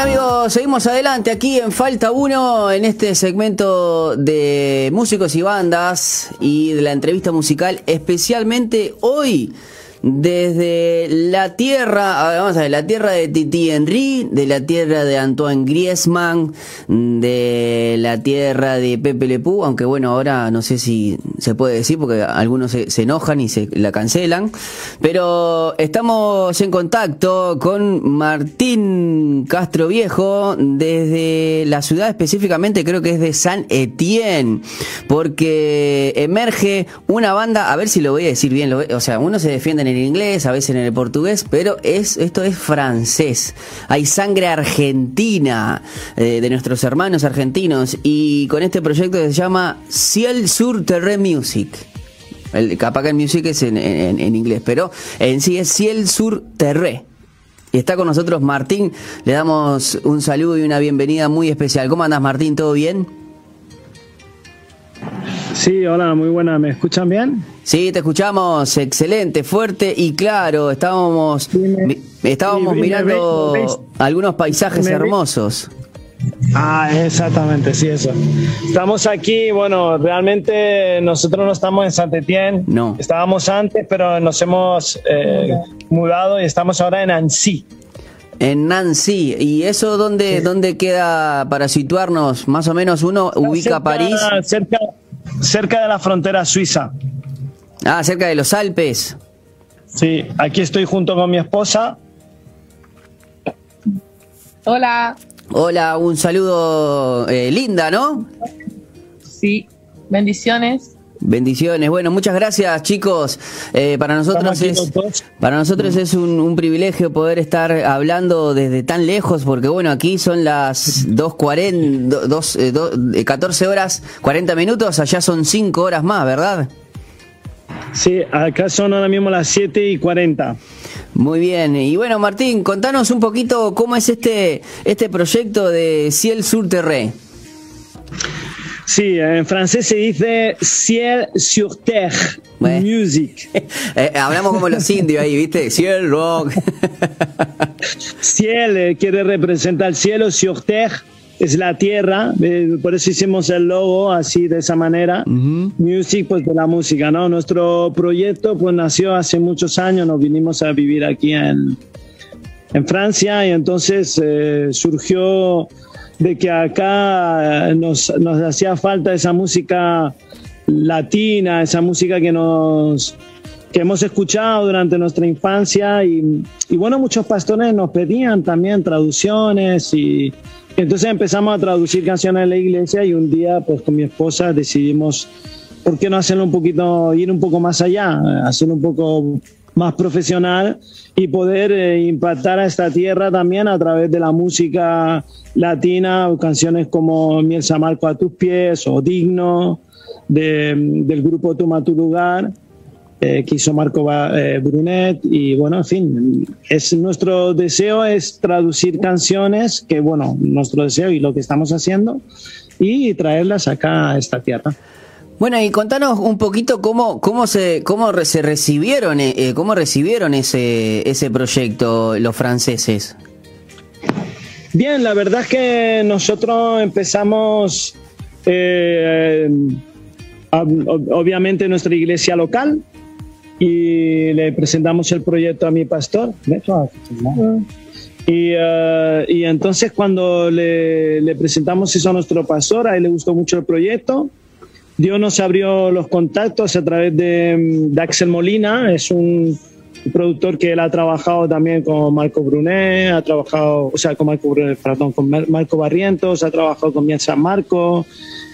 Amigos, seguimos adelante aquí en Falta 1 en este segmento de músicos y bandas y de la entrevista musical, especialmente hoy desde la tierra, vamos a ver, la tierra de Titi Henry, de la tierra de Antoine Griezmann, de la tierra de Pepe Le Pew, aunque bueno, ahora no sé si se puede decir porque algunos se, enojan y se la cancelan, pero estamos en contacto con Martín Castro Viejo desde la ciudad específicamente creo que es de San Etienne, porque emerge una banda, a ver si lo voy a decir bien, o sea, uno se defiende en el inglés, a veces en el portugués, pero es esto es francés. Hay sangre argentina eh, de nuestros hermanos argentinos y con este proyecto se llama Ciel sur Terre Music. El, capaz que el music es en, en, en inglés, pero en sí es Ciel sur Terre. Y está con nosotros Martín. Le damos un saludo y una bienvenida muy especial. ¿Cómo andas, Martín? ¿Todo bien? Sí, hola, muy buena. ¿Me escuchan bien? Sí, te escuchamos excelente, fuerte y claro. Estábamos, estábamos mirando algunos paisajes hermosos. Ah, exactamente, sí, eso. Estamos aquí, bueno, realmente nosotros no estamos en Saint Etienne. No. Estábamos antes, pero nos hemos eh, mudado y estamos ahora en Annecy. En Nancy. ¿Y eso dónde, sí. dónde queda para situarnos? Más o menos uno ubica cerca, París. Cerca, cerca de la frontera suiza. Ah, cerca de los Alpes. Sí, aquí estoy junto con mi esposa. Hola. Hola, un saludo eh, linda, ¿no? Sí, bendiciones. Bendiciones. Bueno, muchas gracias, chicos. Eh, para nosotros es para nosotros es un, un, privilegio poder estar hablando desde tan lejos, porque bueno, aquí son las 2.40, 2, eh, 14 horas 40 minutos, allá son 5 horas más, ¿verdad? Sí, acá son ahora mismo las 7 y 40. Muy bien. Y bueno, Martín, contanos un poquito cómo es este, este proyecto de Ciel sur Terre. Sí, en francés se dice ciel sur terre bueno. music. eh, hablamos como los indios ahí, ¿viste? Ciel rock. ciel eh, quiere representar el cielo, sur terre es la tierra, eh, por eso hicimos el logo así de esa manera. Uh -huh. Music, pues de la música, ¿no? Nuestro proyecto pues nació hace muchos años, nos vinimos a vivir aquí en, en Francia y entonces eh, surgió de que acá nos, nos hacía falta esa música latina, esa música que nos que hemos escuchado durante nuestra infancia y, y bueno, muchos pastores nos pedían también traducciones y, entonces empezamos a traducir canciones en la iglesia y un día pues con mi esposa decidimos, ¿por qué no hacerlo un poquito, ir un poco más allá, hacerlo un poco más profesional y poder eh, impactar a esta tierra también a través de la música latina, canciones como Miel Samarco a tus pies o Digno, de, del grupo Toma tu lugar eh, que hizo Marco eh, Brunet y bueno, en fin, es nuestro deseo es traducir canciones que bueno, nuestro deseo y lo que estamos haciendo y traerlas acá a esta tierra. Bueno, y contanos un poquito cómo, cómo se, cómo se recibieron, eh, cómo recibieron ese, ese proyecto los franceses. Bien, la verdad es que nosotros empezamos eh, obviamente nuestra iglesia local, y le presentamos el proyecto a mi pastor. Y, uh, y entonces cuando le, le, presentamos eso a nuestro pastor, a él le gustó mucho el proyecto. Dios nos abrió los contactos a través de, de Axel Molina, es un productor que él ha trabajado también con Marco Brunet, ha trabajado, o sea, con Marco, Brunet, perdón, con Marco Barrientos, ha trabajado con Miel San Marco,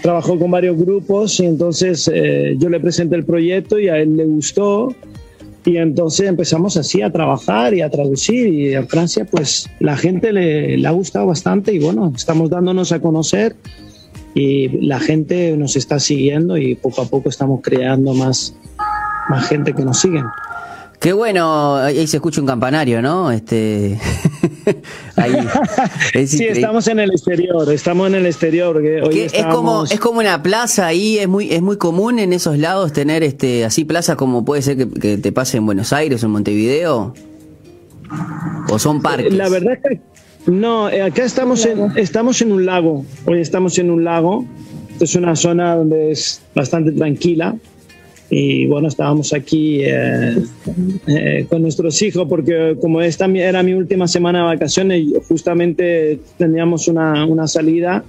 trabajó con varios grupos y entonces eh, yo le presenté el proyecto y a él le gustó. Y entonces empezamos así a trabajar y a traducir y en Francia pues la gente le, le ha gustado bastante y bueno, estamos dándonos a conocer y la gente nos está siguiendo y poco a poco estamos creando más, más gente que nos siguen. Qué bueno, ahí se escucha un campanario, ¿no? Este ahí, es sí, estamos en el exterior, estamos en el exterior. Que hoy es como es como una plaza ahí, es muy es muy común en esos lados tener este así plazas como puede ser que, que te pase en Buenos Aires o en Montevideo. ¿O son parques? La verdad es que No, eh, acá estamos en, estamos en un lago. Hoy estamos en un lago. es una zona donde es bastante tranquila. Y bueno, estábamos aquí eh, eh, con nuestros hijos porque como esta era mi última semana de vacaciones, justamente teníamos una, una salida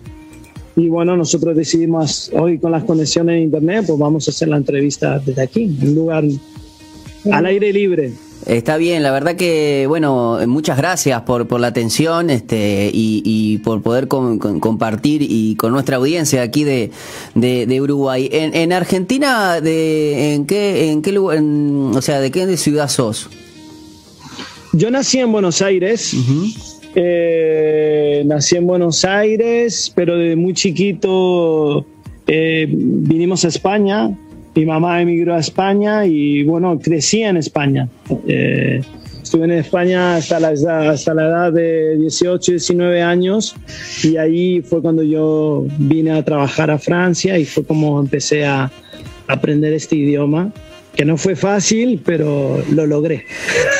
y bueno, nosotros decidimos hoy con las conexiones en internet, pues vamos a hacer la entrevista desde aquí, en un lugar al aire libre. Está bien, la verdad que, bueno, muchas gracias por, por la atención este, y, por poder compartir y con nuestra audiencia aquí de, de, Uruguay. En, en, Argentina, de, ¿en qué, en qué lugar, o sea, de qué ciudad sos? Yo nací en Buenos Aires. Eh, nací en Buenos Aires, pero desde muy chiquito eh, vinimos a España mi mamá emigró a España y bueno, crecí en España. Eh, estuve en España hasta la, hasta la edad de 18, 19 años y ahí fue cuando yo vine a trabajar a Francia y fue como empecé a aprender este idioma que no fue fácil, pero lo logré.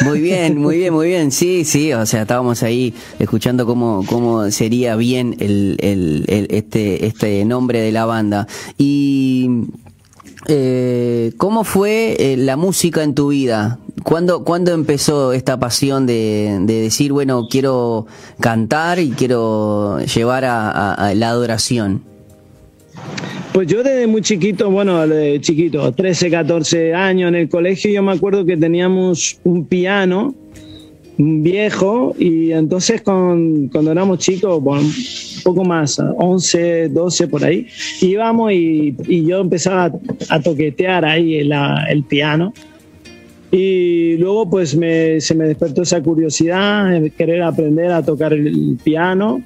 Muy bien, muy bien, muy bien. Sí, sí, o sea, estábamos ahí escuchando cómo, cómo sería bien el, el, este, este nombre de la banda. Y eh, ¿cómo fue eh, la música en tu vida? ¿Cuándo, ¿Cuándo, empezó esta pasión de, decir, bueno, quiero cantar y quiero llevar a, la adoración? Pues yo desde muy chiquito, bueno, de chiquito, 13, 14 años en el colegio, yo me acuerdo que teníamos un piano viejo y entonces con, cuando éramos chicos, bueno, un poco más, 11, 12 por ahí, íbamos y, y yo empezaba a, toquetear ahí el, el, piano. Y luego pues me, se me despertó esa curiosidad de querer aprender a tocar el, piano.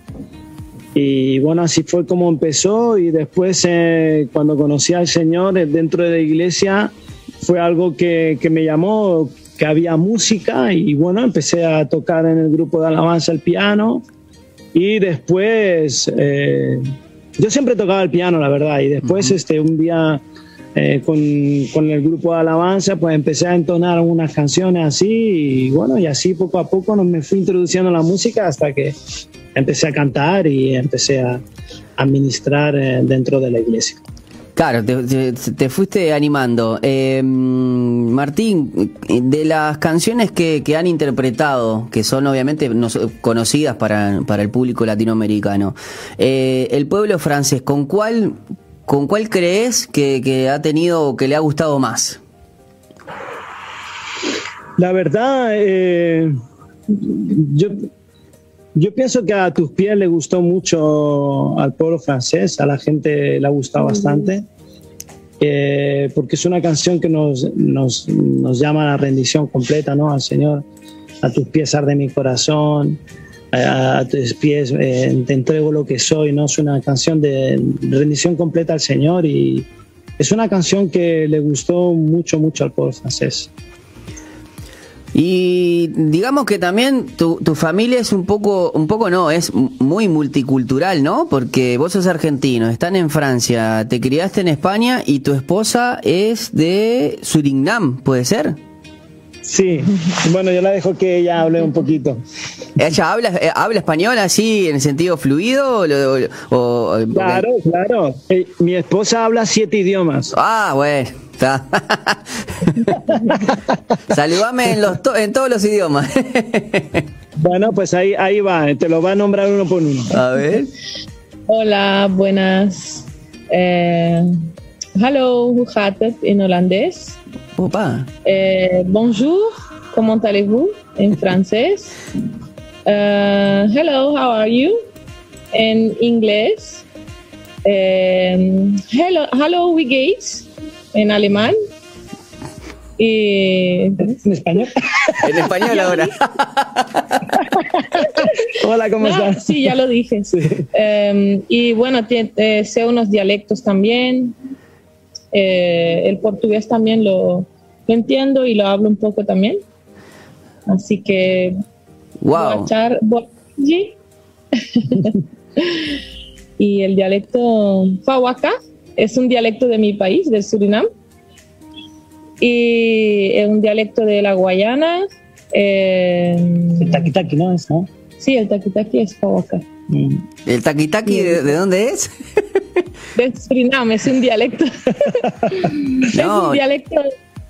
Y bueno, así fue como empezó y después eh, cuando conocí al Señor eh, dentro de la iglesia fue algo que, que me llamó, que había música y bueno, empecé a tocar en el grupo de alabanza el piano. Y después, eh, yo siempre tocaba el piano, la verdad, y después este, un día eh, con, con, el grupo de alabanza, pues empecé a entonar unas canciones así. Y bueno, y así poco a poco me fui introduciendo a la música hasta que empecé a cantar y empecé a administrar eh, dentro de la iglesia. Claro, te, fuiste animando. Eh, Martín, de las canciones que, han interpretado, que son obviamente conocidas para, el público latinoamericano, eh, el pueblo francés, ¿con cuál, con cuál crees que, ha tenido o que le ha gustado más? La verdad, eh, yo, yo pienso que a tus pies le gustó mucho al pueblo francés, a la gente le ha gustado bastante, eh, porque es una canción que nos, nos, nos, llama a la rendición completa ¿no? al Señor. A tus pies arde mi corazón, a, tus pies eh, te entrego lo que soy, ¿no? Es una canción de rendición completa al Señor y es una canción que le gustó mucho, mucho al pueblo francés. Y digamos que también tu, tu, familia es un poco, un poco no, es muy multicultural, ¿no? Porque vos sos argentino, están en Francia, te criaste en España y tu esposa es de Surinam, ¿puede ser? Sí, bueno, yo la dejo que ella hable un poquito. ¿Ella habla, eh, habla español así en el sentido fluido? O, claro, claro. Eh, mi esposa habla siete idiomas. Ah, bueno. Saludame en, los en todos los idiomas. bueno, pues ahí, ahí va, te lo va a nombrar uno por uno. A ver. Hola, buenas. Eh, hello, en holandés. Opa. Eh, bonjour, comment allez-vous en francés. Uh, hello, how are you? En inglés. Um, hello, hello, we gates en alemán. Y... ¿En español? En español ahora. Hola, ¿cómo estás? Sí, ya lo dije. Em, y bueno, eh, sé unos dialectos también. Eh, el portugués también lo, entiendo y lo hablo un poco también. Así que... Wow. y el dialecto Fawaka es un dialecto de mi país, del Surinam, y es un dialecto de la Guayana el taquitaki, ¿no? ¿Es, no? Sí, el taquitaki es Cahuaca. ¿El taquitaki de, de, dónde es? De Surinam, es un dialecto. Es un dialecto,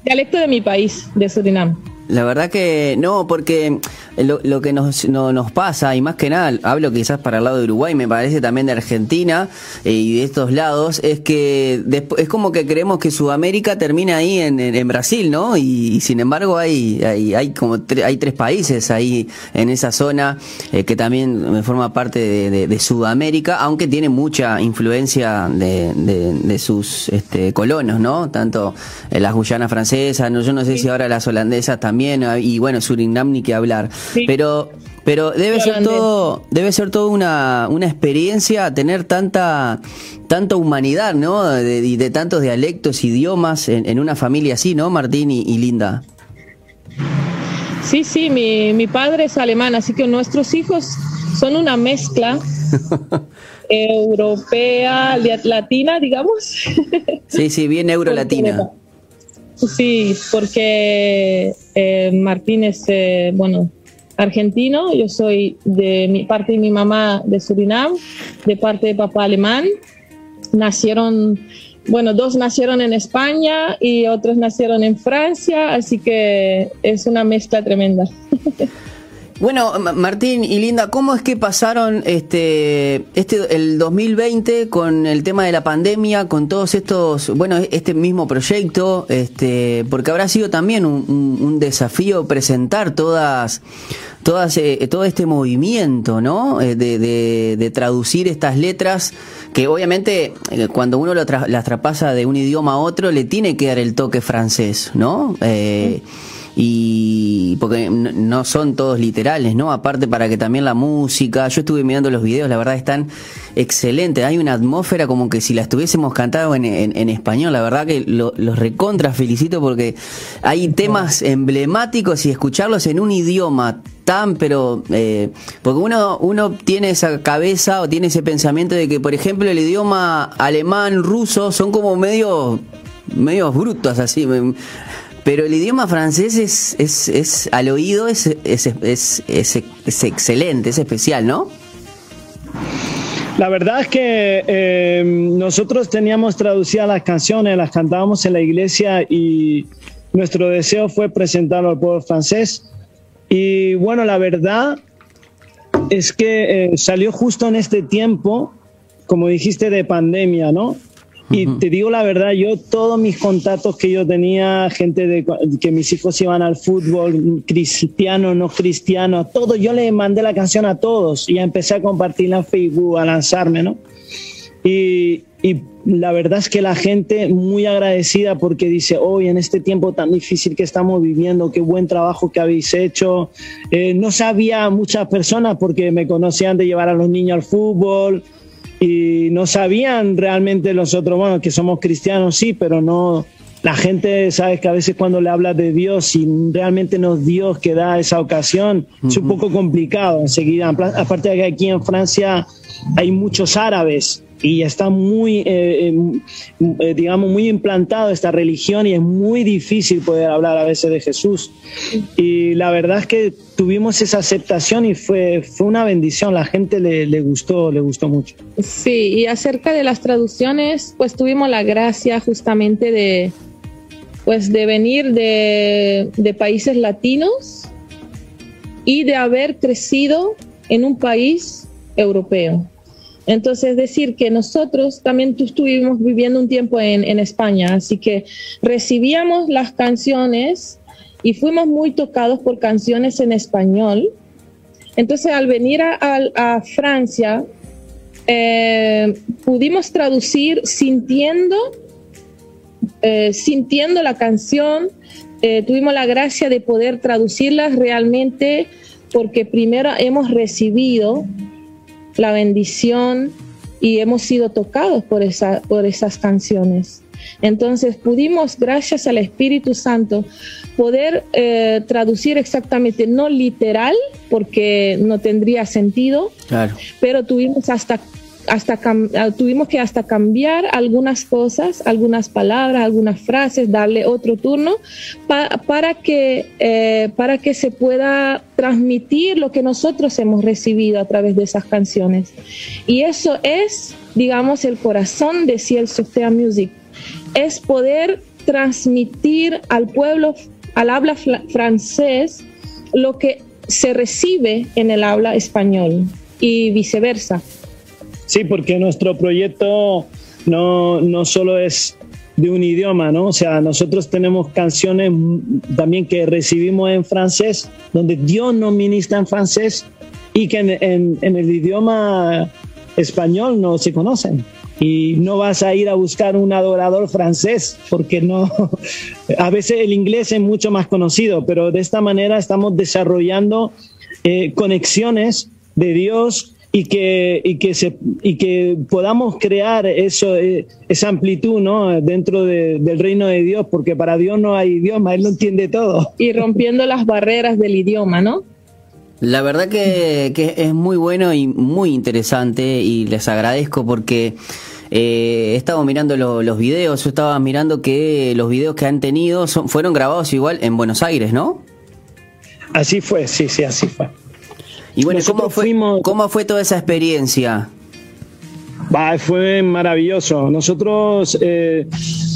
dialecto de mi país, de Surinam. La verdad que no, porque lo, que nos, nos pasa, y más que nada, hablo quizás para el lado de Uruguay, me parece también de Argentina eh, y de estos lados, es que es como que creemos que Sudamérica termina ahí en, en, Brasil, ¿no? Y, sin embargo hay, hay, hay como hay tres países ahí en esa zona eh, que también forma parte de, Sudamérica, aunque tiene mucha influencia de, de, sus este, colonos, ¿no? Tanto las Guyanas francesas, no, yo no sé si ahora las holandesas también Ah, y bueno, Surinam ni que hablar. Pero pero debe ser todo debe ser todo una, una experiencia tener tanta tanta humanidad, ¿no? De, de, tantos dialectos, idiomas en, una familia así, ¿no, Martín y, Linda? Sí, sí, mi, mi padre es alemán, así que nuestros hijos son una mezcla europea, latina, digamos. Sí, sí, bien euro-latina. Sí, porque eh, Martín es, eh, bueno, argentino, yo soy de mi parte de mi mamá de Surinam, de parte de papá alemán. Nacieron, bueno, dos nacieron en España y otros nacieron en Francia, así que es una mezcla tremenda. Bueno, Martín y Linda, ¿cómo es que pasaron este, este el 2020 con el tema de la pandemia, con todos estos, bueno, este mismo proyecto, este, porque habrá sido también un, desafío presentar todas, todas, eh, todo este movimiento, ¿no? Eh, de, traducir estas letras que obviamente eh, cuando uno las traspasa de un idioma a otro le tiene que dar el toque francés, ¿no? Y porque no son todos literales, ¿no? Aparte para que también la música, yo estuve mirando los videos, la verdad están excelentes, hay una atmósfera como que si la estuviésemos cantado en, en, español, la verdad que los recontra felicito porque hay temas emblemáticos y escucharlos en un idioma tan, pero eh, porque uno, uno tiene esa cabeza o tiene ese pensamiento de que, por ejemplo, el idioma alemán, ruso, son como medio medio brutos así pero el idioma francés es, es, es al oído es, es, es, es, excelente, es especial, ¿no? La verdad es que eh, nosotros teníamos traducidas las canciones, las cantábamos en la iglesia y nuestro deseo fue presentarlo al pueblo francés. Y bueno, la verdad es que eh, salió justo en este tiempo, como dijiste, de pandemia, ¿no? Y te digo la verdad, yo todos mis contactos que yo tenía, gente de que mis hijos iban al fútbol, cristiano, no cristiano, todo, yo le mandé la canción a todos y empecé a compartirla en Facebook, a lanzarme, ¿no? Y, y la verdad es que la gente muy agradecida porque dice, hoy en este tiempo tan difícil que estamos viviendo, qué buen trabajo que habéis hecho. Eh, no sabía muchas personas porque me conocían de llevar a los niños al fútbol, y no sabían realmente los otros, bueno, que somos cristianos, sí, pero no, la gente sabe que a veces cuando le habla de Dios y realmente no es Dios que da esa ocasión, es un poco complicado enseguida. Aparte de que aquí en Francia hay muchos árabes y está muy, eh, em, eh, digamos, muy implantado esta religión y es muy difícil poder hablar a veces de Jesús. Y la verdad es que tuvimos esa aceptación y fue, fue una bendición, la gente le, le gustó, le gustó mucho. Sí, y acerca de las traducciones, pues tuvimos la gracia justamente de, pues de venir de, de países latinos y de haber crecido en un país europeo. Entonces, decir que nosotros también estuvimos viviendo un tiempo en, en, España, así que recibíamos las canciones y fuimos muy tocados por canciones en español. Entonces, al venir a, a, Francia, eh, pudimos traducir sintiendo, eh, sintiendo la canción, eh, tuvimos la gracia de poder traducirlas realmente porque primero hemos recibido la bendición y hemos sido tocados por, esa, por esas canciones. Entonces pudimos, gracias al Espíritu Santo, poder eh, traducir exactamente, no literal, porque no tendría sentido, pero tuvimos hasta hasta ah, tuvimos que hasta cambiar algunas cosas, algunas palabras, algunas frases, darle otro turno para, que, eh, para que se pueda transmitir lo que nosotros hemos recibido a través de esas canciones. Y eso es, digamos, el corazón de Ciel Softea Music, es poder transmitir al pueblo, al habla francés, lo que se recibe en el habla español y viceversa. Sí, porque nuestro proyecto no, no solo es de un idioma, ¿no? O sea, nosotros tenemos canciones también que recibimos en francés, donde Dios nos ministra en francés y que en, en, el idioma español no se conocen. Y no vas a ir a buscar un adorador francés, porque no. A veces el inglés es mucho más conocido, pero de esta manera estamos desarrollando eh, conexiones de Dios y que, y que, se, y que podamos crear eso, eh, esa amplitud ¿no? dentro del reino de Dios, porque para Dios no hay idioma, Él lo entiende todo. Y rompiendo las barreras del idioma, ¿no? La verdad que, que es muy bueno y muy interesante y les agradezco porque eh, he estado mirando los videos, yo estaba mirando que los videos que han tenido son, fueron grabados igual en Buenos Aires, ¿no? Así fue, sí, sí, así fue. Y bueno, ¿cómo fue, ¿cómo fue toda esa experiencia? fue maravilloso. Nosotros eh,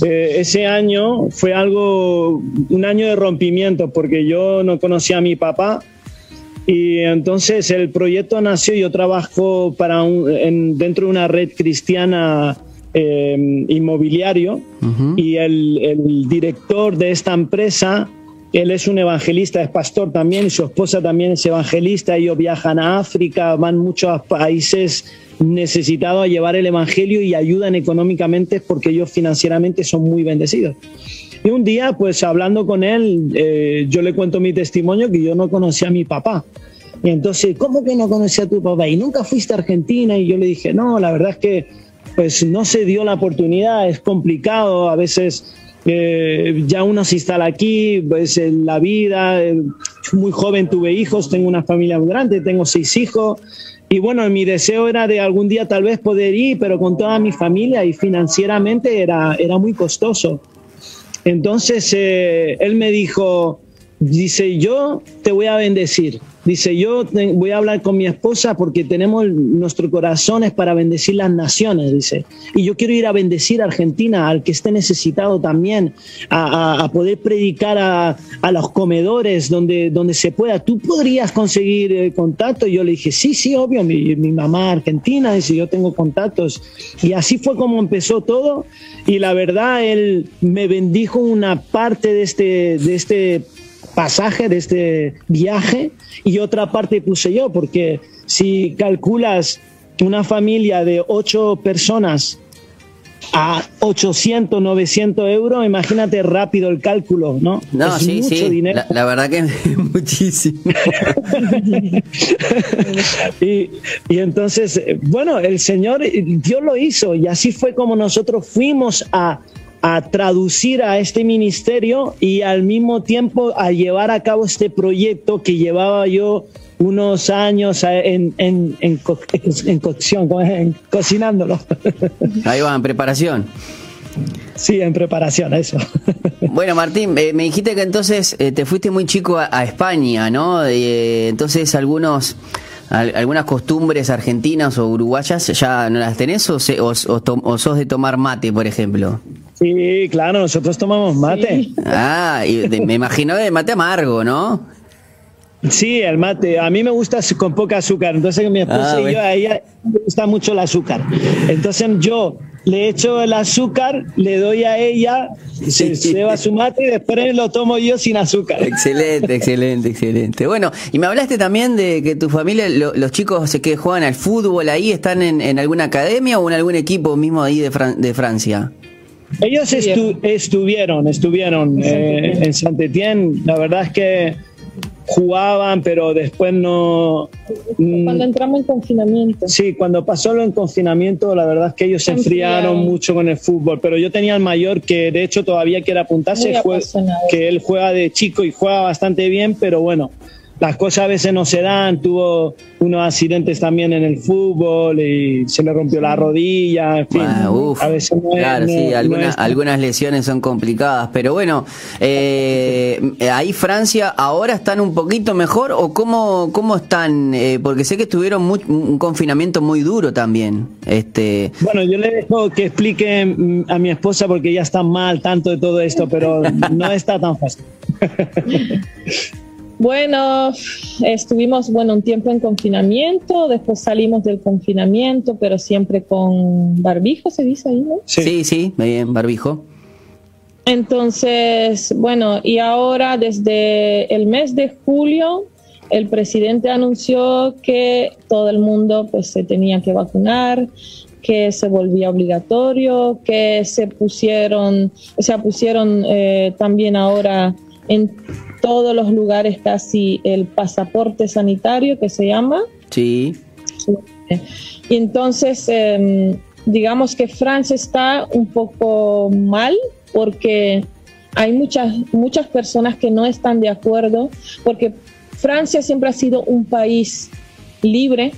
eh, ese año fue algo, un año de rompimiento, porque yo no conocía a mi papá y entonces el proyecto nació. Yo trabajo para un, dentro de una red cristiana eh, inmobiliario y el, el director de esta empresa él es un evangelista, es pastor también, su esposa también es evangelista. Ellos viajan a África, van muchos a países necesitados a llevar el evangelio y ayudan económicamente porque ellos financieramente son muy bendecidos. Y un día, pues hablando con él, eh, yo le cuento mi testimonio que yo no conocía a mi papá. Y entonces, ¿cómo que no conocía a tu papá? Y nunca fuiste a Argentina. Y yo le dije, no, la verdad es que pues no se dio la oportunidad, es complicado, a veces eh, ya uno se instala aquí, pues en la vida, eh, muy joven tuve hijos, tengo una familia muy grande, tengo seis hijos. Y bueno, mi deseo era de algún día tal vez poder ir, pero con toda mi familia y financieramente era, era muy costoso. Entonces eh, él me dijo, dice, yo te voy a bendecir. Dice, yo voy a hablar con mi esposa porque tenemos nuestro corazón es para bendecir las naciones, dice. Y yo quiero ir a bendecir a Argentina, al que esté necesitado también, a, poder predicar a, los comedores donde, donde se pueda. ¿Tú podrías conseguir eh, contacto? Y yo le dije, sí, sí, obvio, mi, mi mamá argentina, dice, yo tengo contactos. Y así fue como empezó todo. Y la verdad, él me bendijo una parte de este, de este pasaje de este viaje y otra parte puse yo, porque si calculas una familia de ocho personas a 800, 900 euros, imagínate rápido el cálculo, ¿no? No, sí, sí. Dinero. La, verdad que es muchísimo. y, y, entonces, bueno, el Señor, Dios lo hizo y así fue como nosotros fuimos a a traducir a este ministerio y al mismo tiempo a llevar a cabo este proyecto que llevaba yo unos años en, en, en, en cocción, en, cocinándolo. Ahí va, en preparación. Sí, en preparación, eso. Bueno, Martín, eh, me dijiste que entonces eh, te fuiste muy chico a, España, ¿no? Eh, entonces algunos algunas costumbres argentinas o uruguayas ya no las tenés o, o, sos de tomar mate, por ejemplo. Sí, claro, nosotros tomamos mate. Ah, y me imagino de mate amargo, ¿no? Sí, el mate. A mí me gusta con poca azúcar. Entonces mi esposa ah, y yo, a ella me gusta mucho el azúcar. Entonces yo le echo el azúcar, le doy a ella, se lleva su mate y después lo tomo yo sin azúcar. Excelente, excelente, excelente. Bueno, y me hablaste también de que tu familia, los chicos que juegan al fútbol ahí, ¿están en, alguna academia o en algún equipo mismo ahí de, de Francia? Ellos estuvieron, estuvieron eh, en Saint Etienne. La verdad es que jugaban, pero después no. Mm, cuando entramos en confinamiento. Sí, cuando pasó lo en confinamiento, la verdad es que ellos se enfriaron mucho con el fútbol. Pero yo tenía al mayor que, de hecho, todavía quiere apuntarse, que él juega de chico y juega bastante bien, pero bueno, las cosas a veces no se dan, tuvo unos accidentes también en el fútbol y se le rompió la rodilla, en fin, a veces no claro, sí, algunas, algunas lesiones son complicadas, pero bueno, eh, ahí Francia ahora están un poquito mejor o cómo, cómo están, eh, porque sé que estuvieron un confinamiento muy duro también. Este... Bueno, yo le dejo que explique mm, a mi esposa porque ella está mal tanto de todo esto, pero no está tan fácil. Bueno, estuvimos bueno un tiempo en confinamiento, después salimos del confinamiento, pero siempre con barbijo, se dice ahí, ¿no? Sí, sí, bien, barbijo. Entonces, bueno, y ahora desde el mes de julio, el presidente anunció que todo el mundo pues se tenía que vacunar, que se volvía obligatorio, que se pusieron, o sea, pusieron eh, también ahora en todos los lugares casi el pasaporte sanitario que se llama. Sí. Y entonces, em, digamos que Francia está un poco mal porque hay muchas, muchas personas que no están de acuerdo, porque Francia siempre ha sido un país libre,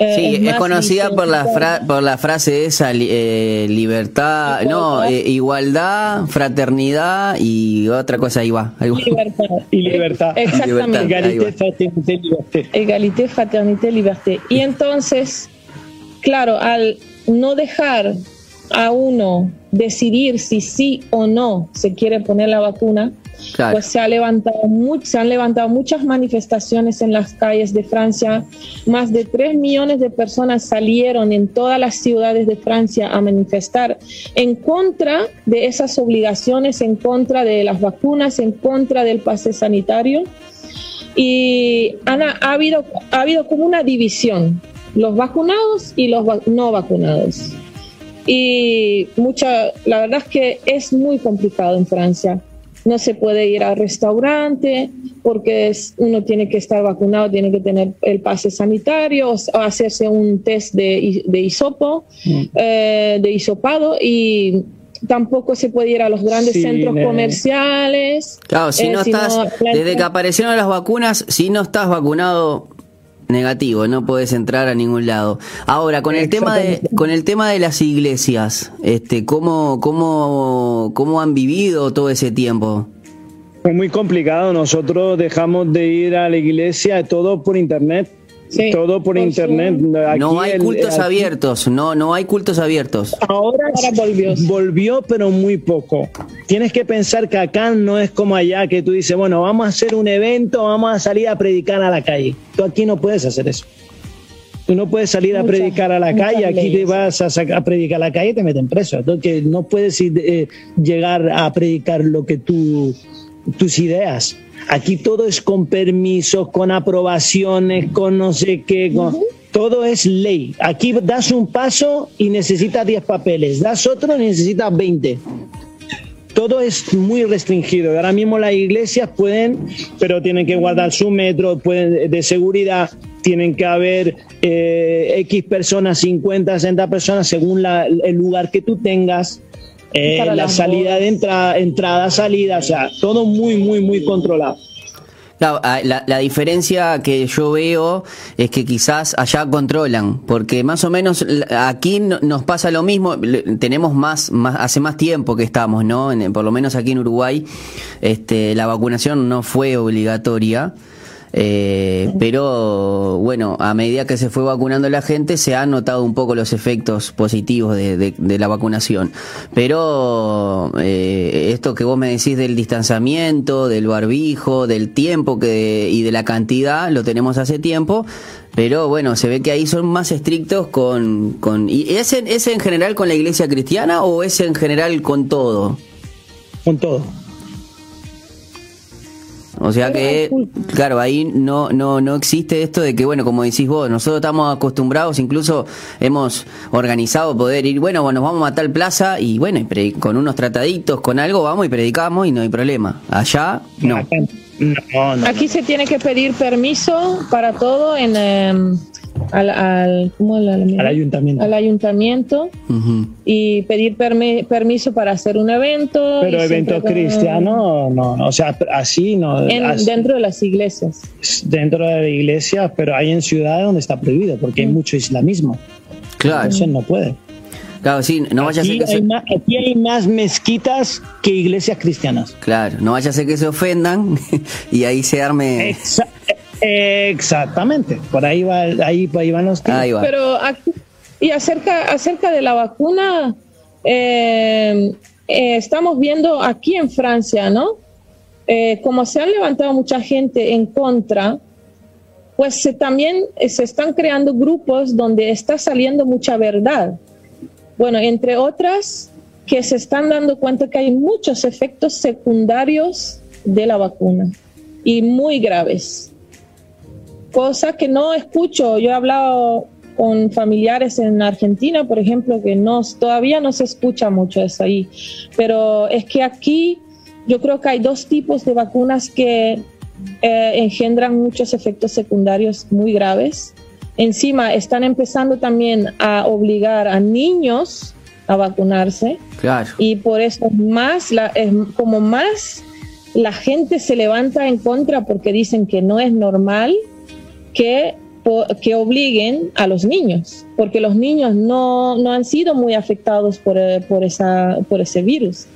eh, sí, es, conocida por la, por la frase esa, eh, libertad, no, eh, igualdad, fraternidad y otra cosa ahí va. Libertad. Y libertad. Exactamente. Egalité, fraternité, liberté. Egalité, fraternité, liberté. Y entonces, claro, al no dejar a uno decidir si sí o no se quiere poner la vacuna, pues se, han levantado muchas manifestaciones en las calles de Francia. Más de 3 millones de personas salieron en todas las ciudades de Francia a manifestar en contra de esas obligaciones, en contra de las vacunas, en contra del pase sanitario. Y Ana, ha, habido, ha habido como una división, los vacunados y los no vacunados. Y mucha, la verdad es que es muy complicado en Francia no se puede ir al restaurante porque uno tiene que estar vacunado, tiene que tener el pase sanitario o hacerse un test de, de hisopo, mm. eh, de hisopado y tampoco se puede ir a los grandes centros comerciales. Claro, si eh, no estás, desde que aparecieron las vacunas, si no estás vacunado, negativo, no puedes entrar a ningún lado. Ahora, con el tema de, con el tema de las iglesias, este, ¿cómo, cómo, cómo han vivido todo ese tiempo? Fue muy complicado. Nosotros dejamos de ir a la iglesia todo por internet todo por internet. no hay cultos abiertos, no, no hay cultos abiertos. Ahora, volvió. volvió, pero muy poco. Tienes que pensar que acá no es como allá, que tú dices, bueno, vamos a hacer un evento, vamos a salir a predicar a la calle. Tú aquí no puedes hacer eso. Tú no puedes salir a predicar a la calle, aquí te vas a, predicar a la calle y te meten preso. Entonces no puedes eh, llegar a predicar lo que tú, tus ideas. Aquí todo es con permisos, con aprobaciones, con no sé qué, todo es ley. Aquí das un paso y necesitas 10 papeles, das otro y necesitas 20. Todo es muy restringido. Ahora mismo las iglesias pueden, pero tienen que guardar su metro, pueden, de seguridad, tienen que haber eh, X personas, 50, 60 personas, según el lugar que tú tengas. Eh, la salida de entrada, entrada, salida, o sea, todo muy, muy, muy controlado. Ah, la, la, diferencia que yo veo es que quizás allá controlan, porque más o menos aquí nos pasa lo mismo, tenemos más, más hace más tiempo que estamos, ¿no? por lo menos aquí en Uruguay, este, la vacunación no fue obligatoria. Eh, pero bueno, a medida que se fue vacunando la gente, se han notado un poco los efectos positivos de, la vacunación. Pero eh, esto que vos me decís del distanciamiento, del barbijo, del tiempo que, y de la cantidad, lo tenemos hace tiempo. Pero bueno, se ve que ahí son más estrictos con... con ¿Y es es en general con la iglesia cristiana o es en general con todo? Con todo. O sea que, claro, ahí no, no, no existe esto de que, bueno, como decís vos, nosotros estamos acostumbrados, incluso hemos organizado poder ir, bueno, nos vamos a tal plaza y bueno, con unos trataditos, con algo, vamos y predicamos y no hay problema. Allá, no. Aquí se tiene que pedir permiso para todo en... Em, al, al, ayuntamiento, al ayuntamiento y pedir permiso para hacer un evento. Pero evento cristiano, no, no, o sea, así no. dentro de las iglesias. Dentro de la iglesia, pero hay en ciudades donde está prohibido porque hay mucho islamismo. Claro. Entonces no puede. Claro, sí, no vaya aquí a ser que hay Aquí hay más mezquitas que iglesias cristianas. Claro, no vaya a ser que se ofendan y ahí se arme... exactamente, por ahí, va, ahí, ahí van los tiros. Pero aquí, y acerca, acerca de la vacuna, eh, eh, estamos viendo aquí en Francia, ¿no? Eh, como se han levantado mucha gente en contra, pues también se están creando grupos donde está saliendo mucha verdad. Bueno, entre otras, que se están dando cuenta que hay muchos efectos secundarios de la vacuna y muy graves. Cosa que no escucho. Yo he hablado con familiares en Argentina, por ejemplo, que no, todavía no se escucha mucho eso ahí. Pero es que aquí yo creo que hay dos tipos de vacunas que eh, engendran muchos efectos secundarios muy graves Encima están empezando también a obligar a niños a vacunarse. Claro. Y por eso más la, es como más la gente se levanta en contra porque dicen que no es normal que, que obliguen a los niños, porque los niños no, no han sido muy afectados por, por, esa, por ese virus.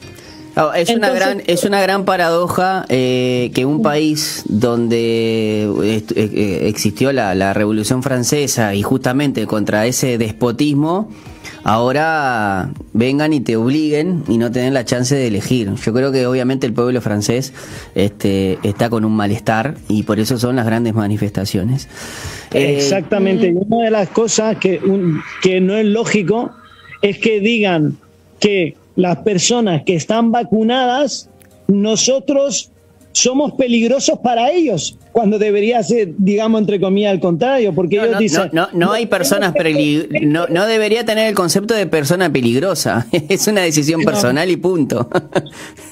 Es, una gran, es una gran paradoja eh, que un país donde eh, eh, existió la, la, Revolución Francesa y justamente contra ese despotismo, ahora vengan y te obliguen y no tienen la chance de elegir. Yo creo que obviamente el pueblo francés este, está con un malestar y por eso son las grandes manifestaciones. Exactamente. Mm. una de las cosas que, que no es lógico es que digan que las personas que están vacunadas, nosotros somos peligrosos para ellos cuando debería ser, digamos, entre comillas, al contrario, porque ellos dicen... No, no, hay personas no, no debería tener el concepto de persona peligrosa, es una decisión personal y punto.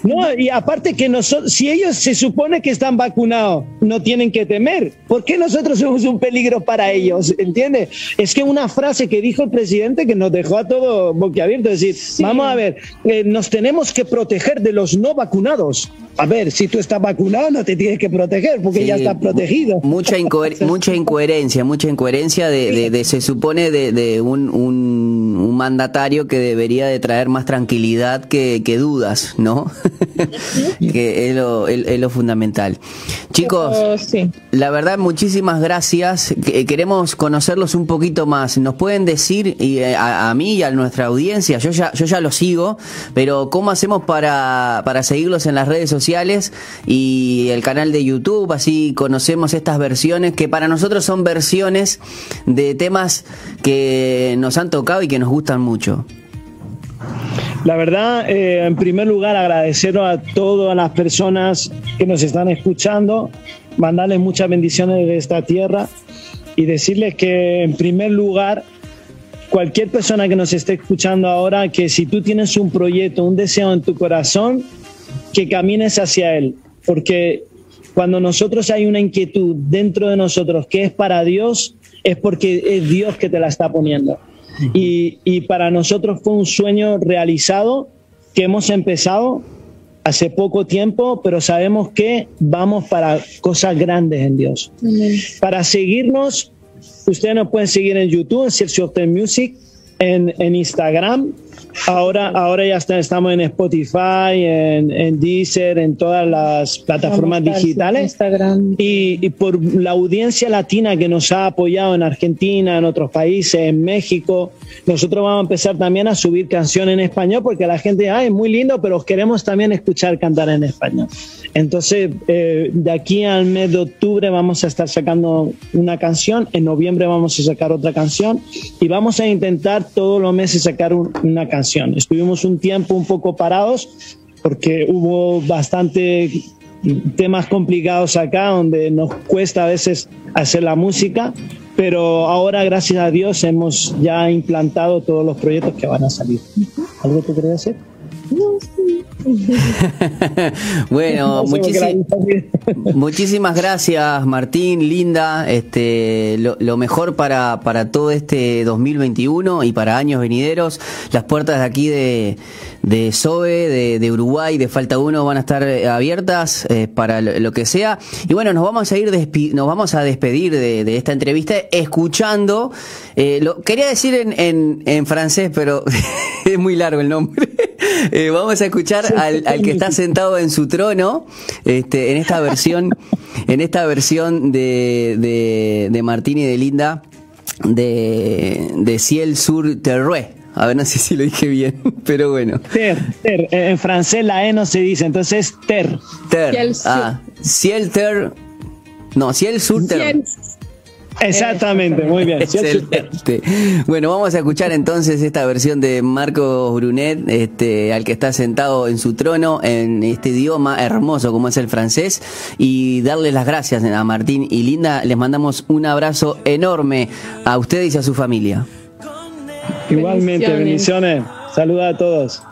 No, y aparte que nosotros, si ellos se supone que están vacunados, no tienen que temer, ¿por qué nosotros somos un peligro para ellos? ¿Entiendes? Es que una frase que dijo el presidente que nos dejó a todo boquiabierto, es decir, vamos a ver, eh, nos tenemos que proteger de los no vacunados. A ver, si tú estás vacunado no te tienes que proteger porque ya está protegido. Mucha, mucha incoherencia, mucha incoherencia de, se supone de, un, un, mandatario que debería de traer más tranquilidad que, dudas, ¿no? que es lo, es, lo, fundamental. Chicos, la verdad, muchísimas gracias. Queremos conocerlos un poquito más. ¿Nos pueden decir, y eh, a, mí y a nuestra audiencia, yo ya, yo ya lo sigo, pero ¿cómo hacemos para, para seguirlos en las redes sociales y el canal de YouTube? Así conocemos estas versiones que para nosotros son versiones de temas que nos han tocado y que nos gustan mucho. La verdad, eh, en primer lugar, agradecer a todas las personas que nos están escuchando, mandarles muchas bendiciones de esta tierra y decirles que, en primer lugar, cualquier persona que nos esté escuchando ahora, que si tú tienes un proyecto, un deseo en tu corazón, que camines hacia él, porque cuando nosotros hay una inquietud dentro de nosotros que es para Dios, es porque es Dios que te la está poniendo. Y, y para nosotros fue un sueño realizado que hemos empezado hace poco tiempo, pero sabemos que vamos para cosas grandes en Dios. Para seguirnos, ustedes nos pueden seguir en YouTube, en Sergio Music, en, en Instagram, Ahora, ahora ya estamos en Spotify, en, en, Deezer, en todas las plataformas digitales. Y, y, por la audiencia latina que nos ha apoyado en Argentina, en otros países, en México, nosotros vamos a empezar también a subir canciones en español porque la gente, ay, es muy lindo, pero queremos también escuchar cantar en español. Entonces, eh, de aquí al mes de octubre vamos a estar sacando una canción, en noviembre vamos a sacar otra canción y vamos a intentar todos los meses sacar una canción Estuvimos un tiempo un poco parados porque hubo bastante temas complicados acá donde nos cuesta a veces hacer la música, pero ahora gracias a Dios hemos ya implantado todos los proyectos que van a salir. ¿Algo que querías decir? No. bueno, muchísimas gracias Martín, Linda, este, lo, mejor para, para todo este 2021 y para años venideros. Las puertas de aquí de, de SOBE, de, Uruguay, de Falta Uno van a estar eh, abiertas eh, para lo, que sea. Y bueno, nos vamos a ir nos vamos a despedir de, esta entrevista escuchando. Eh, lo quería decir en, en, en francés, pero es muy largo el nombre. Vamos a escuchar al, al, que está sentado en su trono, este, en esta versión, en esta versión de, de, de Martín y de Linda de, de Ciel sur Terre. A ver, no sé si lo dije bien, pero bueno. Ter, ter. En francés la E no se dice, entonces ter. Ter. Ah, ciel ter. No, ciel sur ter. Exactamente, muy bien. Bueno, vamos a escuchar entonces esta versión de Marcos Brunet, este, al que está sentado en su trono en este idioma hermoso como es el francés, y darles las gracias a Martín y Linda. Les mandamos un abrazo enorme a ustedes y a su familia. Igualmente, bendiciones. Saluda a todos.